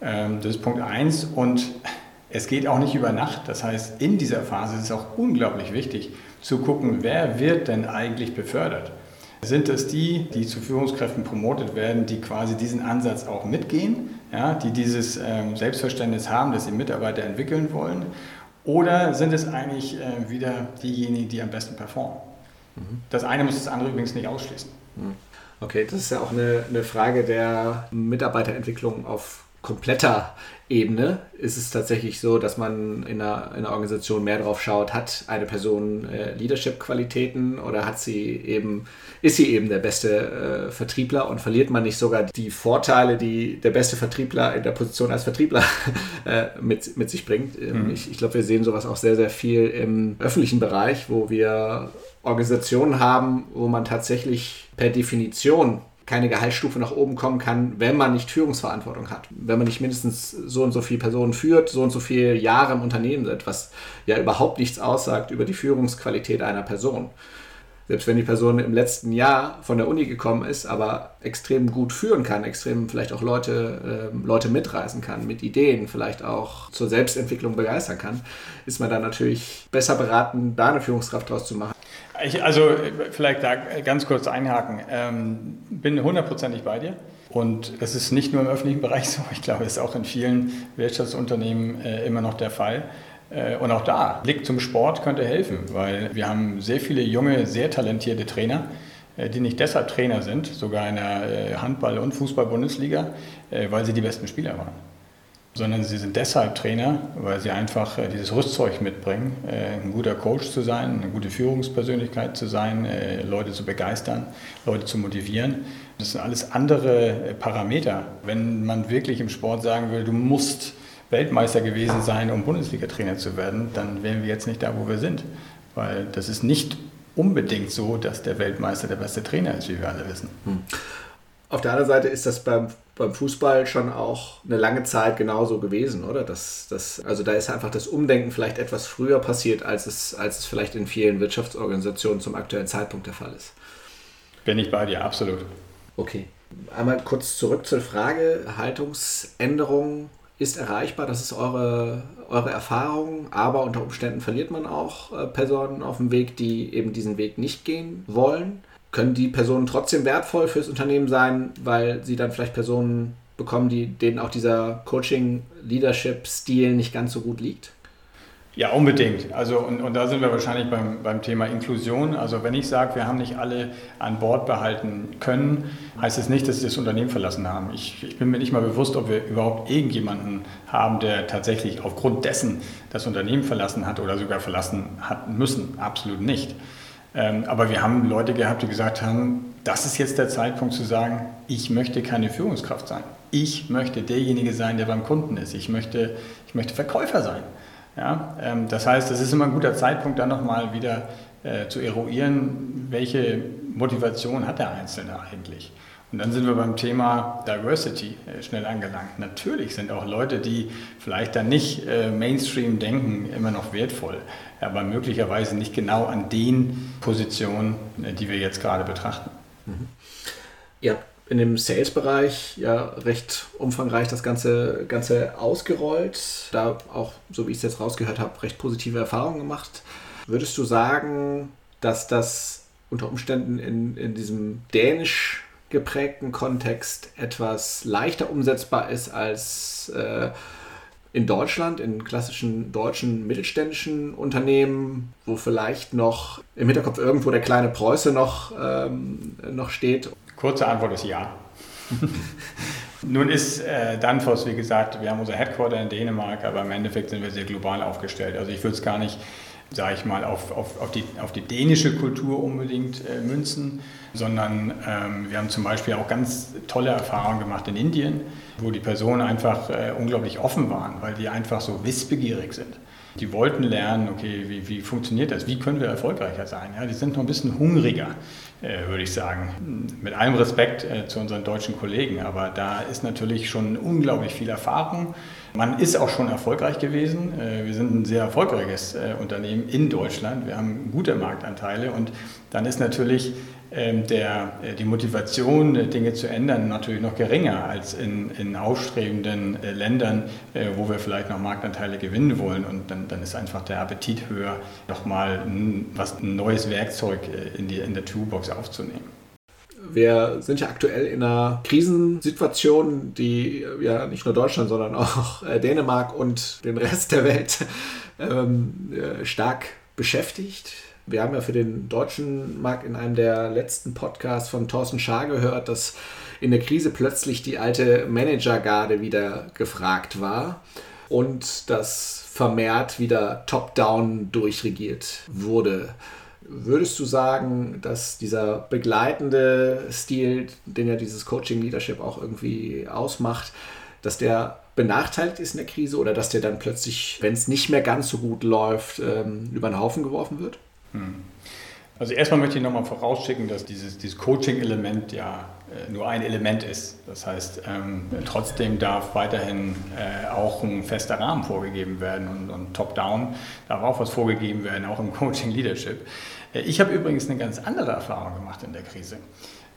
Ähm, das ist Punkt eins und es geht auch nicht über Nacht. Das heißt, in dieser Phase ist es auch unglaublich wichtig zu gucken, wer wird denn eigentlich befördert. Sind es die, die zu Führungskräften promotet werden, die quasi diesen Ansatz auch mitgehen, ja, die dieses ähm, Selbstverständnis haben, dass sie Mitarbeiter entwickeln wollen? Oder sind es eigentlich äh, wieder diejenigen, die am besten performen? Mhm. Das eine muss das andere übrigens nicht ausschließen. Mhm. Okay, das ist ja auch eine, eine Frage der Mitarbeiterentwicklung auf kompletter Ebene ist es tatsächlich so, dass man in einer, in einer Organisation mehr darauf schaut, hat eine Person äh, Leadership-Qualitäten oder hat sie eben, ist sie eben der beste äh, Vertriebler und verliert man nicht sogar die Vorteile, die der beste Vertriebler in der Position als Vertriebler äh, mit, mit sich bringt. Ähm, mhm. Ich, ich glaube, wir sehen sowas auch sehr, sehr viel im öffentlichen Bereich, wo wir Organisationen haben, wo man tatsächlich per Definition keine Gehaltsstufe nach oben kommen kann, wenn man nicht Führungsverantwortung hat. Wenn man nicht mindestens so und so viele Personen führt, so und so viele Jahre im Unternehmen sind, was ja überhaupt nichts aussagt über die Führungsqualität einer Person. selbst wenn die Person im letzten Jahr von der Uni gekommen ist, aber extrem gut führen kann, extrem vielleicht auch Leute, äh, Leute mitreißen kann, mit Ideen, vielleicht auch zur Selbstentwicklung begeistern kann, ist man dann natürlich besser beraten, da eine Führungskraft draus zu machen. Ich, also vielleicht da ganz kurz einhaken. Ähm, bin hundertprozentig bei dir. Und das ist nicht nur im öffentlichen Bereich so, ich glaube, das ist auch in vielen Wirtschaftsunternehmen äh, immer noch der Fall. Äh, und auch da, Blick zum Sport könnte helfen, weil wir haben sehr viele junge, sehr talentierte Trainer, äh, die nicht deshalb Trainer sind, sogar in der äh, Handball- und Fußball-Bundesliga, äh, weil sie die besten Spieler waren sondern sie sind deshalb Trainer, weil sie einfach äh, dieses Rüstzeug mitbringen, äh, ein guter Coach zu sein, eine gute Führungspersönlichkeit zu sein, äh, Leute zu begeistern, Leute zu motivieren. Das sind alles andere Parameter. Wenn man wirklich im Sport sagen will, du musst Weltmeister gewesen sein, um Bundesliga-Trainer zu werden, dann wären wir jetzt nicht da, wo wir sind. Weil das ist nicht unbedingt so, dass der Weltmeister der beste Trainer ist, wie wir alle wissen. Hm. Auf der anderen Seite ist das beim, beim Fußball schon auch eine lange Zeit genauso gewesen, oder? Das, das, also da ist einfach das Umdenken vielleicht etwas früher passiert, als es, als es vielleicht in vielen Wirtschaftsorganisationen zum aktuellen Zeitpunkt der Fall ist. Bin ich bei dir, absolut. Okay. Einmal kurz zurück zur Frage, Haltungsänderung ist erreichbar, das ist eure, eure Erfahrung, aber unter Umständen verliert man auch äh, Personen auf dem Weg, die eben diesen Weg nicht gehen wollen können die Personen trotzdem wertvoll fürs Unternehmen sein, weil sie dann vielleicht Personen bekommen, die, denen auch dieser Coaching-Leadership-Stil nicht ganz so gut liegt? Ja, unbedingt. Also, und, und da sind wir wahrscheinlich beim, beim Thema Inklusion. Also, wenn ich sage, wir haben nicht alle an Bord behalten können, heißt es das nicht, dass sie das Unternehmen verlassen haben. Ich, ich bin mir nicht mal bewusst, ob wir überhaupt irgendjemanden haben, der tatsächlich aufgrund dessen das Unternehmen verlassen hat oder sogar verlassen hat müssen. Absolut nicht. Ähm, aber wir haben Leute gehabt, die gesagt haben, das ist jetzt der Zeitpunkt zu sagen, ich möchte keine Führungskraft sein. Ich möchte derjenige sein, der beim Kunden ist. Ich möchte, ich möchte Verkäufer sein. Ja? Ähm, das heißt, es ist immer ein guter Zeitpunkt, dann nochmal wieder äh, zu eruieren, welche Motivation hat der Einzelne eigentlich. Und dann sind wir beim Thema Diversity äh, schnell angelangt. Natürlich sind auch Leute, die vielleicht dann nicht äh, Mainstream denken, immer noch wertvoll, aber möglicherweise nicht genau an den Positionen, äh, die wir jetzt gerade betrachten. Mhm. Habt in dem Sales-Bereich ja recht umfangreich das Ganze, Ganze ausgerollt, da auch, so wie ich es jetzt rausgehört habe, recht positive Erfahrungen gemacht. Würdest du sagen, dass das unter Umständen in, in diesem dänisch geprägten Kontext etwas leichter umsetzbar ist als äh, in Deutschland, in klassischen deutschen mittelständischen Unternehmen, wo vielleicht noch im Hinterkopf irgendwo der kleine Preuße noch, ähm, noch steht? Kurze Antwort ist ja. Nun ist äh, Danfoss, wie gesagt, wir haben unser Headquarter in Dänemark, aber im Endeffekt sind wir sehr global aufgestellt. Also ich würde es gar nicht sage ich mal, auf, auf, auf, die, auf die dänische Kultur unbedingt äh, münzen, sondern ähm, wir haben zum Beispiel auch ganz tolle Erfahrungen gemacht in Indien, wo die Personen einfach äh, unglaublich offen waren, weil die einfach so wissbegierig sind. Die wollten lernen, okay, wie, wie funktioniert das, wie können wir erfolgreicher sein. Ja, die sind noch ein bisschen hungriger, würde ich sagen. Mit allem Respekt äh, zu unseren deutschen Kollegen, aber da ist natürlich schon unglaublich viel Erfahrung man ist auch schon erfolgreich gewesen. Äh, wir sind ein sehr erfolgreiches äh, Unternehmen in Deutschland. Wir haben gute Marktanteile und dann ist natürlich der, äh, die Motivation, Dinge zu ändern, natürlich noch geringer als in, in aufstrebenden Ländern, wo wir vielleicht noch Marktanteile gewinnen wollen. Und dann, dann ist einfach der Appetit höher, nochmal ein, ein neues Werkzeug in, die, in der Toolbox aufzunehmen. Wir sind ja aktuell in einer Krisensituation, die ja nicht nur Deutschland, sondern auch äh, Dänemark und den Rest der Welt ähm, äh, stark beschäftigt. Wir haben ja für den deutschen Markt in einem der letzten Podcasts von Thorsten Schaar gehört, dass in der Krise plötzlich die alte Managergarde wieder gefragt war und dass vermehrt wieder top-down durchregiert wurde. Würdest du sagen, dass dieser begleitende Stil, den ja dieses Coaching Leadership auch irgendwie ausmacht, dass der benachteiligt ist in der Krise oder dass der dann plötzlich, wenn es nicht mehr ganz so gut läuft, ähm, über den Haufen geworfen wird? Hm. Also erstmal möchte ich nochmal vorausschicken, dass dieses, dieses Coaching-Element ja äh, nur ein Element ist. Das heißt, ähm, trotzdem darf weiterhin äh, auch ein fester Rahmen vorgegeben werden und, und top-down darf auch was vorgegeben werden, auch im Coaching-Leadership. Ich habe übrigens eine ganz andere Erfahrung gemacht in der Krise.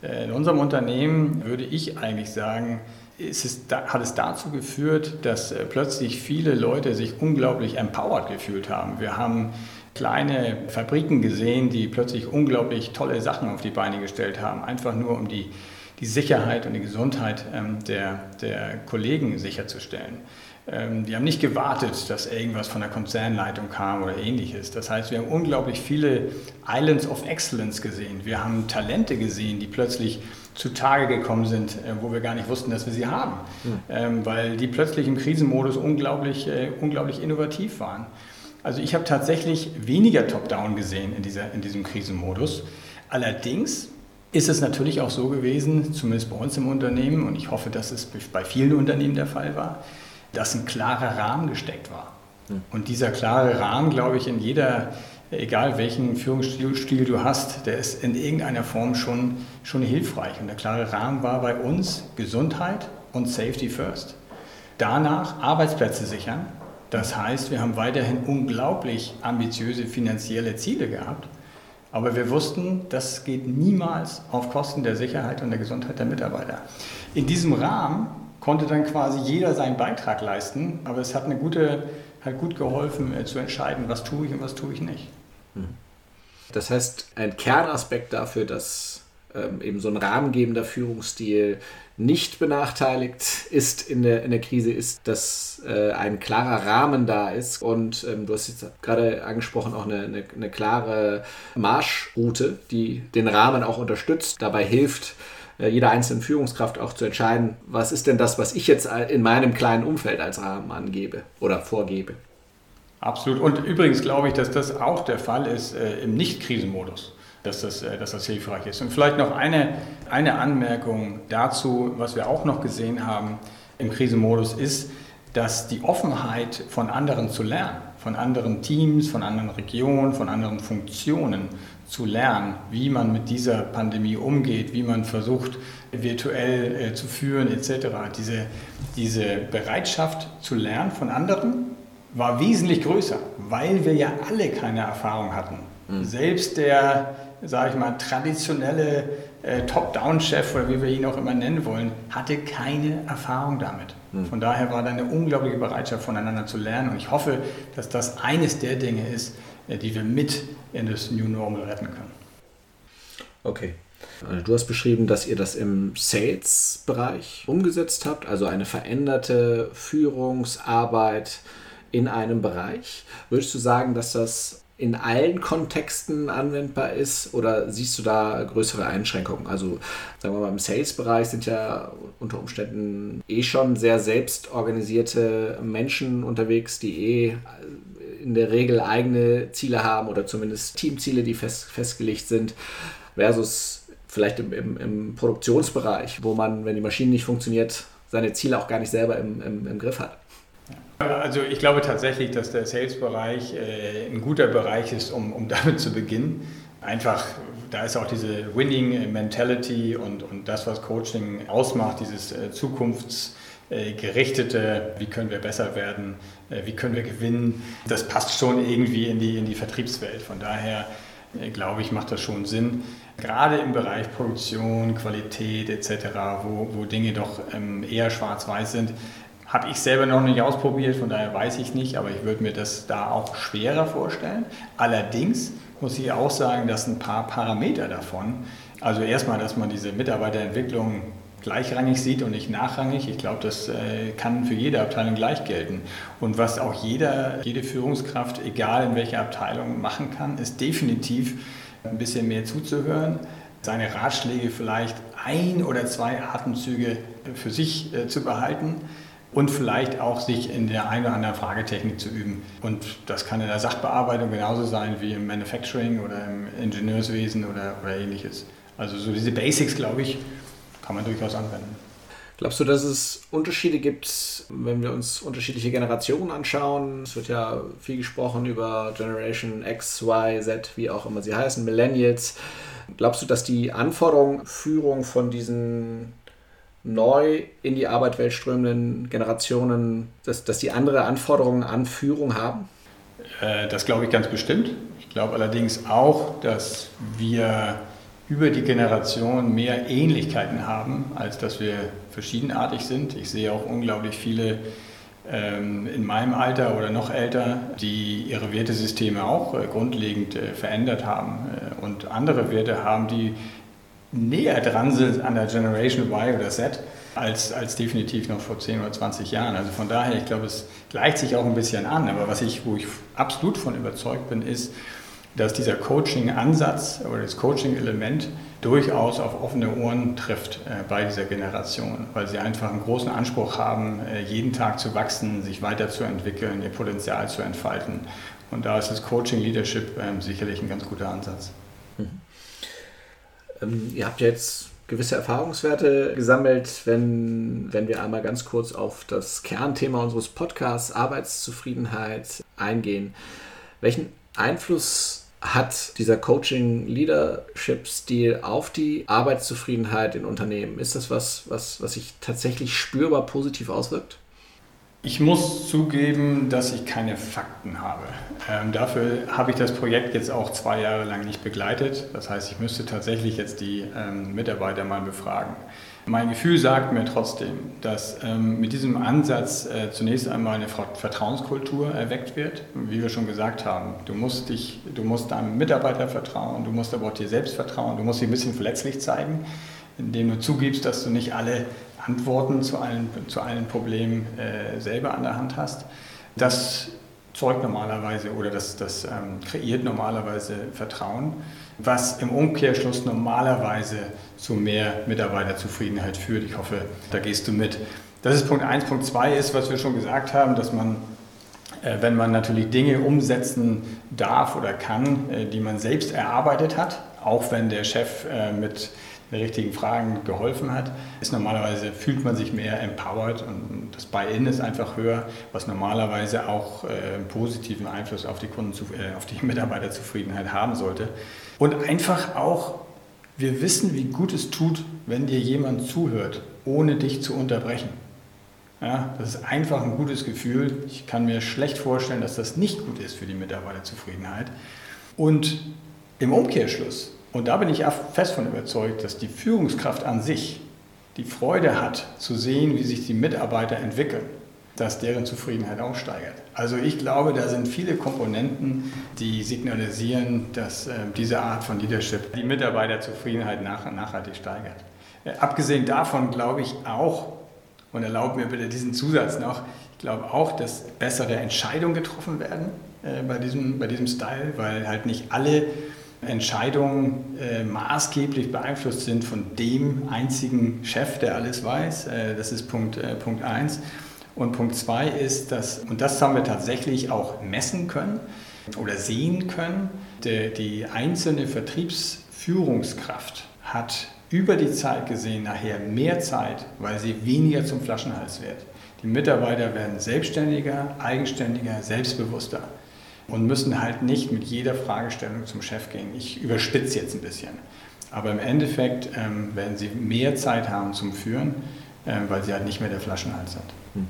In unserem Unternehmen würde ich eigentlich sagen, es, hat es dazu geführt, dass äh, plötzlich viele Leute sich unglaublich empowered gefühlt haben. Wir haben kleine Fabriken gesehen, die plötzlich unglaublich tolle Sachen auf die Beine gestellt haben, einfach nur um die, die Sicherheit und die Gesundheit ähm, der, der Kollegen sicherzustellen. Ähm, die haben nicht gewartet, dass irgendwas von der Konzernleitung kam oder ähnliches. Das heißt, wir haben unglaublich viele Islands of Excellence gesehen. Wir haben Talente gesehen, die plötzlich zutage gekommen sind, äh, wo wir gar nicht wussten, dass wir sie haben, mhm. weil die plötzlich im Krisenmodus unglaublich, äh, unglaublich innovativ waren. Also ich habe tatsächlich weniger Top-Down gesehen in, dieser, in diesem Krisenmodus. Allerdings ist es natürlich auch so gewesen, zumindest bei uns im Unternehmen, und ich hoffe, dass es bei vielen Unternehmen der Fall war, dass ein klarer Rahmen gesteckt war. Hm. Und dieser klare Rahmen, glaube ich, in jeder, egal welchen Führungsstil du hast, der ist in irgendeiner Form schon, schon hilfreich. Und der klare Rahmen war bei uns Gesundheit und Safety First. Danach Arbeitsplätze sichern. Das heißt, wir haben weiterhin unglaublich ambitiöse finanzielle Ziele gehabt. Aber wir wussten, das geht niemals auf Kosten der Sicherheit und der Gesundheit der Mitarbeiter. In diesem Rahmen konnte dann quasi jeder seinen Beitrag leisten, aber es hat eine gute, hat gut geholfen äh, zu entscheiden, was tue ich und was tue ich nicht. Hm. Das heißt, ein Kernaspekt dafür, dass ähm, eben so ein rahmengebender Führungsstil nicht benachteiligt ist in der, in der Krise, ist, dass äh, ein klarer Rahmen da ist. Und ähm, du hast jetzt gerade angesprochen, auch eine, eine, eine klare Marschroute, die den Rahmen auch unterstützt, dabei hilft, äh, jeder einzelnen Führungskraft auch zu entscheiden, was ist denn das, was ich jetzt in meinem kleinen Umfeld als Rahmen angebe oder vorgebe. Absolut. Und übrigens glaube ich, dass das auch der Fall ist äh, im Nicht-Krisenmodus, dass das, äh, dass das hilfreich ist. Und vielleicht noch eine, eine Anmerkung dazu, was wir auch noch gesehen haben im Krisenmodus, ist, dass die Offenheit von anderen zu lernen, von anderen Teams, von anderen Regionen, von anderen Funktionen zu lernen, wie man mit dieser Pandemie umgeht, wie man versucht, virtuell äh, zu führen etc. Diese, diese Bereitschaft zu lernen von anderen war wesentlich größer, weil wir ja alle keine Erfahrung hatten. Mhm. Selbst der, sage ich mal, traditionelle äh, Top-Down-Chef oder wie wir ihn auch immer nennen wollen, hatte keine Erfahrung damit. Mhm. Von daher war da eine unglaubliche Bereitschaft, voneinander zu lernen. Und ich hoffe, dass das eines der Dinge ist, äh, die wir mit in das New Normal retten können. Okay. Also du hast beschrieben, dass ihr das im Sales-Bereich umgesetzt habt, also eine veränderte Führungsarbeit in einem Bereich. Würdest du sagen, dass das in allen Kontexten anwendbar ist oder siehst du da größere Einschränkungen? Also sagen wir mal, im Sales-Bereich sind ja unter Umständen eh schon sehr selbstorganisierte Menschen unterwegs, die eh in der Regel eigene Ziele haben oder zumindest Teamziele, die fest, festgelegt sind, versus vielleicht im, im, im, Produktionsbereich, wo man, wenn die Maschine nicht funktioniert, seine Ziele auch gar nicht selber im, im, im Griff hat. Also ich glaube tatsächlich, dass der Sales-Bereich äh, ein guter Bereich ist, um, um damit zu beginnen. Einfach, da ist auch diese Winning Mentality und, und das, was Coaching ausmacht, dieses äh, Zukunfts- gerichtete, wie können wir besser werden, äh, wie können wir gewinnen. Das passt schon irgendwie in die, in die Vertriebswelt. Von daher glaube ich, macht das schon Sinn. Gerade im Bereich Produktion, Qualität etc., wo, wo Dinge doch ähm, eher schwarz-weiß sind, habe ich selber noch nicht ausprobiert, von daher weiß ich nicht, aber ich würde mir das da auch schwerer vorstellen. Allerdings muss ich auch sagen, dass ein paar Parameter davon, also erstmal, dass man diese Mitarbeiterentwicklung gleichrangig sieht und nicht nachrangig. Ich glaube, das äh, kann für jede Abteilung gleich gelten. Und was auch jeder, jede Führungskraft, egal in welcher Abteilung, machen kann, ist definitiv ein bisschen mehr zuzuhören, seine Ratschläge vielleicht ein oder zwei Atemzüge für sich äh, zu behalten und vielleicht auch sich in der einen oder anderen Fragetechnik zu üben. Und das kann in der Sachbearbeitung genauso sein wie im Manufacturing oder im Ingenieurswesen oder, oder ähnliches. Also so diese Basics, glaube ich, kann man durchaus anwenden. Glaubst du, dass es Unterschiede gibt, wenn wir uns unterschiedliche Generationen anschauen? Es wird ja viel gesprochen über Generation X, Y, Z, wie auch immer sie heißen, Millennials. Glaubst du, dass die Anforderung, Führung von diesen neu in die Arbeitswelt strömenden Generationen, dass, dass die andere Anforderungen an Führung haben? Äh, das glaube ich ganz bestimmt glaube allerdings auch, dass wir über die Generation mehr Ähnlichkeiten haben, als dass wir verschiedenartig sind. Ich sehe auch unglaublich viele ähm, in meinem Alter oder noch älter, die ihre Wertesysteme auch äh, grundlegend äh, verändert haben und andere Werte haben, die näher dran sind an der Generation Y oder Z als, als definitiv noch vor 10 oder 20 Jahren. Also von daher, ich glaube, es gleicht sich auch ein bisschen an. Aber was ich, wo ich absolut von überzeugt bin, ist, dass dieser Coaching-Ansatz oder das Coaching-Element durchaus auf offene Ohren trifft äh, bei dieser Generation, weil sie einfach einen großen Anspruch haben, äh, jeden Tag zu wachsen, sich weiterzuentwickeln, ihr Potenzial zu entfalten. Und da ist das Coaching-Leadership äh, sicherlich ein ganz guter Ansatz. Ähm, ihr habt jetzt gewisse Erfahrungswerte gesammelt, wenn, wenn wir einmal ganz kurz auf das Kernthema unseres Podcasts Arbeitszufriedenheit eingehen. Welchen Einfluss hat dieser Coaching-Leadership-Stil auf die Arbeitszufriedenheit in Unternehmen? Ist das was, was, was sich tatsächlich spürbar positiv auswirkt? Ich muss zugeben, dass ich keine Fakten habe. Ähm, dafür habe ich das Projekt jetzt auch zwei Jahre lang nicht begleitet. Das heißt, ich müsste tatsächlich jetzt die ähm, Mitarbeiter mal befragen. Mein Gefühl sagt mir trotzdem, dass ähm, mit diesem Ansatz äh, zunächst einmal eine Vertrauenskultur erweckt wird. Wie wir schon gesagt haben, du musst, dich, du musst deinem Mitarbeiter vertrauen, du musst aber auch dir selbst vertrauen, du musst dich ein bisschen verletzlich zeigen, indem du zugibst, dass du nicht alle Antworten zu allen, zu allen Problemen äh, selber an der Hand hast. Das zeugt normalerweise oder das, das ähm, kreiert normalerweise Vertrauen, was im Umkehrschluss normalerweise zu mehr Mitarbeiterzufriedenheit führt. Ich hoffe, da gehst du mit. Das ist Punkt 1. Punkt 2 ist, was wir schon gesagt haben, dass man, äh, wenn man natürlich Dinge umsetzen darf oder kann, äh, die man selbst erarbeitet hat, auch wenn der Chef äh, mit den richtigen Fragen geholfen hat, ist normalerweise fühlt man sich mehr empowered und das Buy-in ist einfach höher, was normalerweise auch äh, einen positiven Einfluss auf die Kunden, äh, auf die Mitarbeiterzufriedenheit haben sollte. Und einfach auch, wir wissen, wie gut es tut, wenn dir jemand zuhört, ohne dich zu unterbrechen. Ja, das ist einfach ein gutes Gefühl. Ich kann mir schlecht vorstellen, dass das nicht gut ist für die Mitarbeiterzufriedenheit. Und im Umkehrschluss und da bin ich fest von überzeugt, dass die Führungskraft an sich die Freude hat, zu sehen, wie sich die Mitarbeiter entwickeln, dass deren Zufriedenheit auch steigert. Also ich glaube, da sind viele Komponenten, die signalisieren, dass äh, diese Art von Leadership die Mitarbeiterzufriedenheit nach, nachhaltig steigert. Äh, abgesehen davon glaube ich auch, und erlaubt mir bitte diesen Zusatz noch, ich glaube auch, dass bessere Entscheidungen getroffen werden äh, bei, diesem, bei diesem Style, weil halt nicht alle Entscheidungen äh, maßgeblich beeinflusst sind von dem einzigen Chef, der alles weiß. Äh, das ist Punkt, äh, Punkt 1. Und Punkt 2 ist, dass, und das haben wir tatsächlich auch messen können oder sehen können, der, die einzelne Vertriebsführungskraft hat über die Zeit gesehen nachher mehr Zeit, weil sie weniger zum Flaschenhals wird. Die Mitarbeiter werden selbstständiger, eigenständiger, selbstbewusster und müssen halt nicht mit jeder Fragestellung zum Chef gehen. Ich überspitze jetzt ein bisschen. Aber im Endeffekt ähm, werden sie mehr Zeit haben zum Führen, äh, weil sie halt nicht mehr der Flaschenhals sind. Hm.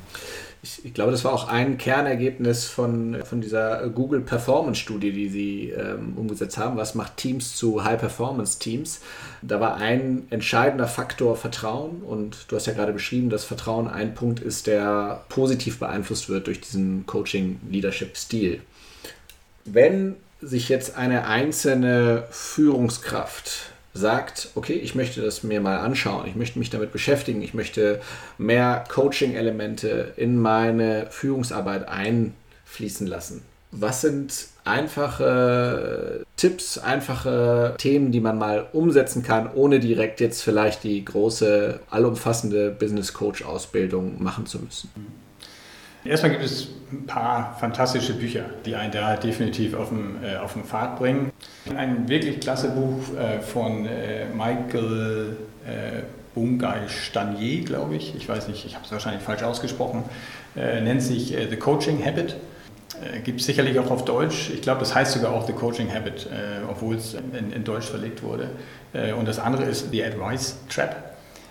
Ich, ich, glaube, das war auch ein Kernergebnis von, von dieser Google Performance Studie, die sie ähm, umgesetzt haben. Was macht Teams zu High Performance Teams? Da war ein entscheidender Faktor Vertrauen und du hast ja gerade beschrieben, dass Vertrauen ein Punkt ist, der positiv beeinflusst wird durch diesen Coaching Leadership Stil wenn sich jetzt eine einzelne Führungskraft sagt, okay, ich möchte das mir mal anschauen, ich möchte mich damit beschäftigen, ich möchte mehr Coaching-Elemente in meine Führungsarbeit einfließen lassen. Was sind einfache Tipps, einfache Themen, die man mal umsetzen kann, ohne direkt jetzt vielleicht die große, allumfassende Business Coach Ausbildung machen zu müssen? Erstmal gibt es ein paar fantastische Bücher, die einen da definitiv auf den, äh, auf den Pfad bringen. Ein wirklich klasse Buch äh, von äh, Michael äh, Bungay Stanier, glaube ich. Ich weiß nicht, ich habe es wahrscheinlich falsch ausgesprochen. Äh, nennt sich äh, The Coaching Habit. Gibt es sicherlich auch auf Deutsch. Ich glaube, das heißt sogar auch The Coaching Habit, obwohl es in, in, Deutsch verlegt wurde. und das andere ist The Advice Trap.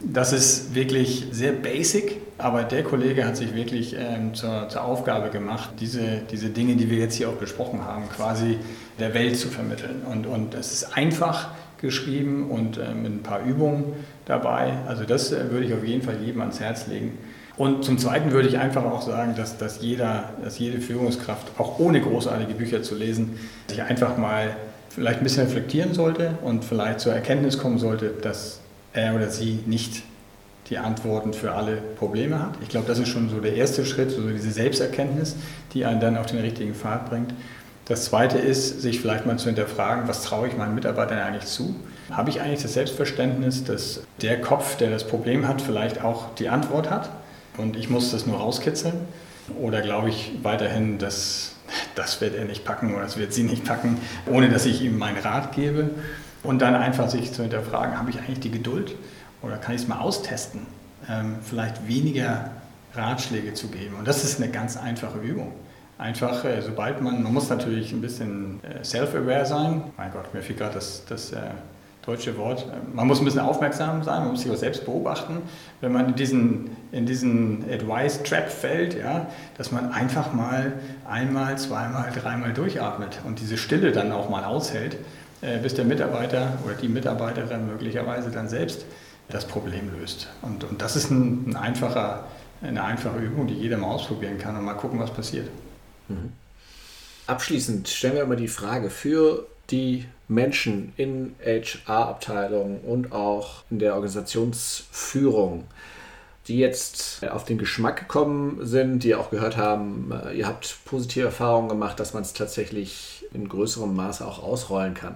Das ist wirklich sehr basic, aber der Kollege hat sich wirklich ähm, zur, zur, Aufgabe gemacht, diese, diese Dinge, die wir jetzt hier auch besprochen haben, quasi der Welt zu vermitteln. Und, und es ist einfach geschrieben und äh, mit ein paar Übungen dabei. Also das äh, würde ich auf jeden Fall jedem ans Herz legen. Und zum Zweiten würde ich einfach auch sagen, dass, dass, jeder, dass jede Führungskraft, auch ohne großartige Bücher zu lesen, sich einfach mal vielleicht ein bisschen reflektieren sollte und vielleicht zur Erkenntnis kommen sollte, dass er oder sie nicht die Antworten für alle Probleme hat. Ich glaube, das ist schon so der erste Schritt, so diese Selbsterkenntnis, die einen dann auf den richtigen Pfad bringt. Das zweite ist, sich vielleicht mal zu hinterfragen, was traue ich meinen Mitarbeitern eigentlich zu? Habe ich eigentlich das Selbstverständnis, dass der Kopf, der das Problem hat, vielleicht auch die Antwort hat und ich muss das nur rauskitzeln? Oder glaube ich weiterhin, dass das wird er nicht packen oder das wird sie nicht packen, ohne dass ich ihm meinen Rat gebe? Und dann einfach sich zu hinterfragen, habe ich eigentlich die Geduld oder kann ich es mal austesten, ähm, vielleicht weniger Ratschläge zu geben. Und das ist eine ganz einfache Übung. Einfach, äh, sobald man, man muss natürlich ein bisschen äh, self-aware sein. Mein Gott, mir fiel gerade das, das äh, deutsche Wort. Man muss ein bisschen aufmerksam sein, man muss sich auch selbst beobachten. Wenn man in diesen, in diesen Advice-Trap fällt, ja, dass man einfach mal einmal, zweimal, dreimal durchatmet und diese Stille dann auch mal aushält äh, bis der Mitarbeiter oder die Mitarbeiterin möglicherweise dann selbst das Problem löst. Und, und das ist ein, ein einfacher, eine einfache Übung, die jeder mal ausprobieren kann und mal gucken, was passiert. Mhm. Abschließend stellen wir immer die Frage für die Menschen in HR-Abteilungen und auch in der Organisationsführung, die jetzt auf den Geschmack gekommen sind, die auch gehört haben, äh, ihr habt positive Erfahrungen gemacht, dass man es tatsächlich in größerem Maße auch ausrollen kann.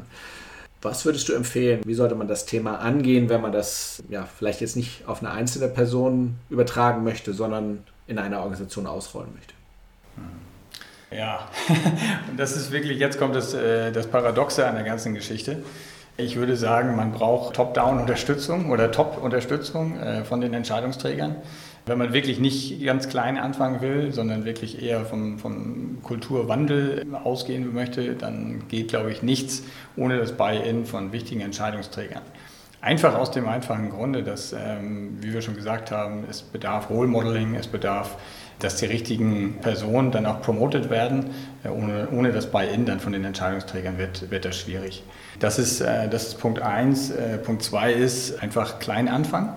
Was würdest du empfehlen? Wie sollte man das Thema angehen, wenn man das ja vielleicht jetzt nicht auf eine einzelne Person übertragen möchte, sondern in einer Organisation ausrollen möchte? Ja, und das ist wirklich, jetzt kommt das, äh, das Paradoxe an der ganzen Geschichte. Ich würde sagen, man braucht Top-Down-Unterstützung oder Top-Unterstützung äh, von den Entscheidungsträgern. Wenn man wirklich nicht ganz klein anfangen will, sondern wirklich eher vom, vom Kulturwandel ausgehen möchte, dann geht, glaube ich, nichts ohne das Buy-in von wichtigen Entscheidungsträgern. Einfach aus dem einfachen Grunde, dass, ähm, wie wir schon gesagt haben, es bedarf Role Modeling, es bedarf, dass die richtigen Personen dann auch promoted werden. Äh, ohne, ohne das Buy-in dann von den Entscheidungsträgern wird, wird das schwierig. Das ist, äh, das ist Punkt 1. Äh, Punkt 2 ist einfach klein anfangen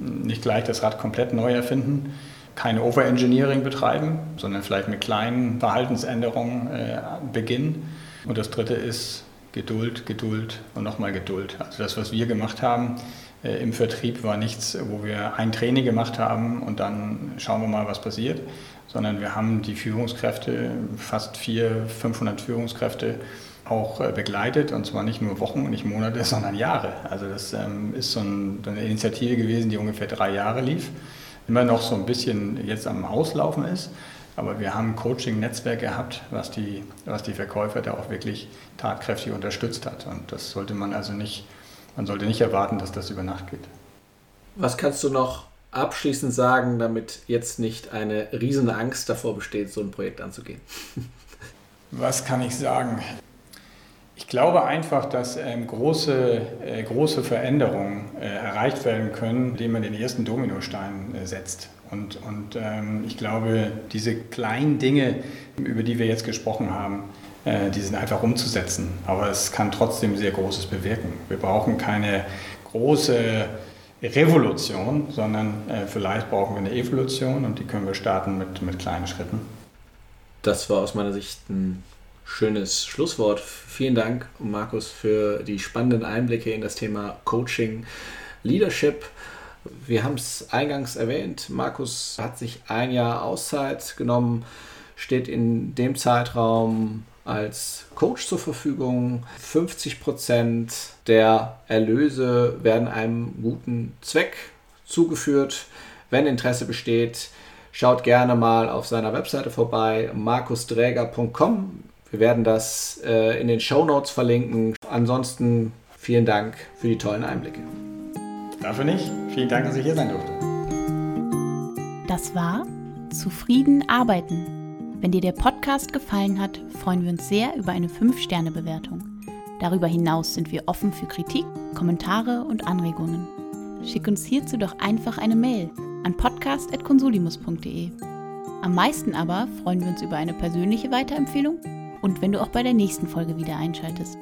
nicht gleich das Rad komplett neu erfinden, keine Overengineering betreiben, sondern vielleicht mit kleinen Verhaltensänderungen äh, beginnen. Und das Dritte ist Geduld, Geduld und nochmal Geduld. Also das, was wir gemacht haben äh, im Vertrieb, war nichts, wo wir ein Training gemacht haben und dann schauen wir mal, was passiert, sondern wir haben die Führungskräfte, fast 400, 500 Führungskräfte, auch äh, begleitet und zwar nicht nur Wochen, nicht Monate, sondern Jahre. Also das ähm, ist so eine Initiative gewesen, die ungefähr drei Jahre lief, immer noch so ein bisschen jetzt am Auslaufen ist. Aber wir haben ein Coaching-Netzwerk gehabt, was die, was die Verkäufer da auch wirklich tatkräftig unterstützt hat. Und das sollte man also nicht, man sollte nicht erwarten, dass das über Nacht geht. Was kannst du noch abschließend sagen, damit jetzt nicht eine riesige Angst davor besteht, so ein Projekt anzugehen? Was kann ich sagen? Ich glaube einfach, dass ähm, große, äh, große Veränderungen äh, erreicht werden können, indem man den ersten Dominostein äh, setzt. Und, und ähm, ich glaube, diese kleinen Dinge, über die wir jetzt gesprochen haben, äh, die sind einfach umzusetzen. Aber es kann trotzdem sehr Großes bewirken. Wir brauchen keine große Revolution, sondern äh, vielleicht brauchen wir eine Evolution und die können wir starten mit, mit kleinen Schritten. Das war aus meiner Sicht ein schönes Schlusswort. Vielen Dank, Markus, für die spannenden Einblicke in das Thema Coaching, Leadership. Wir haben es eingangs erwähnt, Markus hat sich ein Jahr Auszeit genommen, steht in dem Zeitraum als Coach zur Verfügung. 50 Prozent der Erlöse werden einem guten Zweck zugeführt. Wenn Interesse besteht, schaut gerne mal auf seiner Webseite vorbei, markusdräger.com. Wir werden das äh, in den Show Notes verlinken. Ansonsten vielen Dank für die tollen Einblicke. Dafür nicht. Vielen Dank, dass ich hier sein durfte. Das war Zufrieden arbeiten. Wenn dir der Podcast gefallen hat, freuen wir uns sehr über eine 5-Sterne-Bewertung. Darüber hinaus sind wir offen für Kritik, Kommentare und Anregungen. schick uns hierzu doch einfach eine Mail an podcast.consulimus.de. Am meisten aber freuen wir uns über eine persönliche Weiterempfehlung und wenn du auch bei der nächsten Folge wieder einschaltest.